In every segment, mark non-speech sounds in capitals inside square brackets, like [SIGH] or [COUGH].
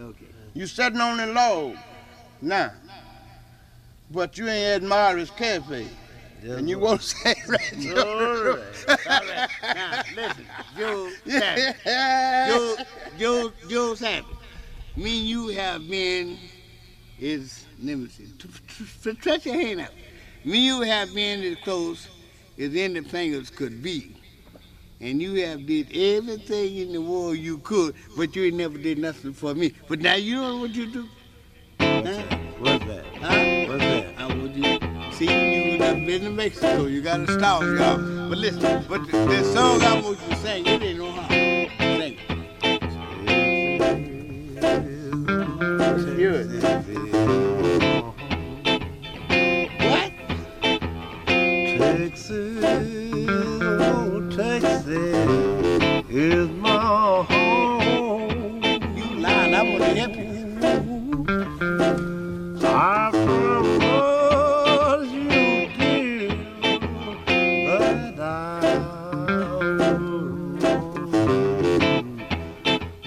Okay. You sitting on the log now, but you ain't at Morris Cafe. and you won't [LAUGHS] say right. All right. All right. Now, listen, Joe Savage. Joe, Joe, Joe Savage. Me and you have been, is, let me see, stretch your hand out. Me and you have been as close as any fingers could be. And you have did everything in the world you could, but you ain't never did nothing for me. But now you know what you do? Huh? What's that? Huh? What's that? I would you see you done been to Mexico. You got to stop, y'all. But listen, but the, the song I want you to sing, you didn't know how. Sing it. Good. What? Texas,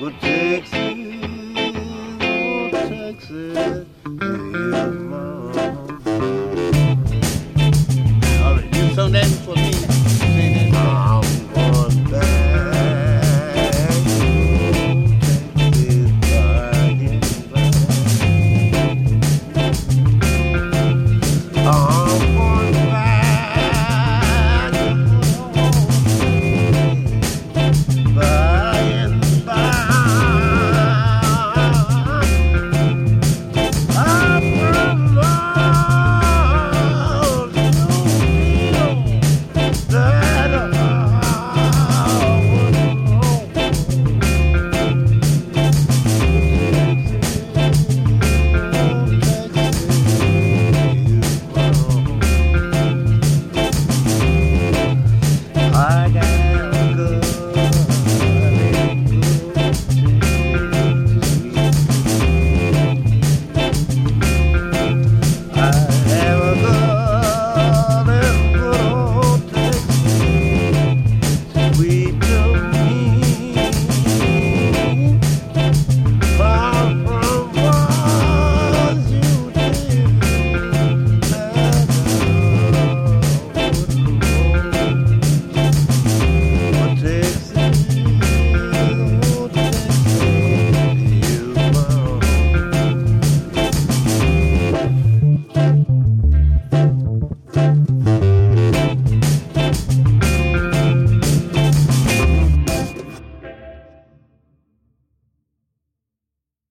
Well, Texas, oh, Texas,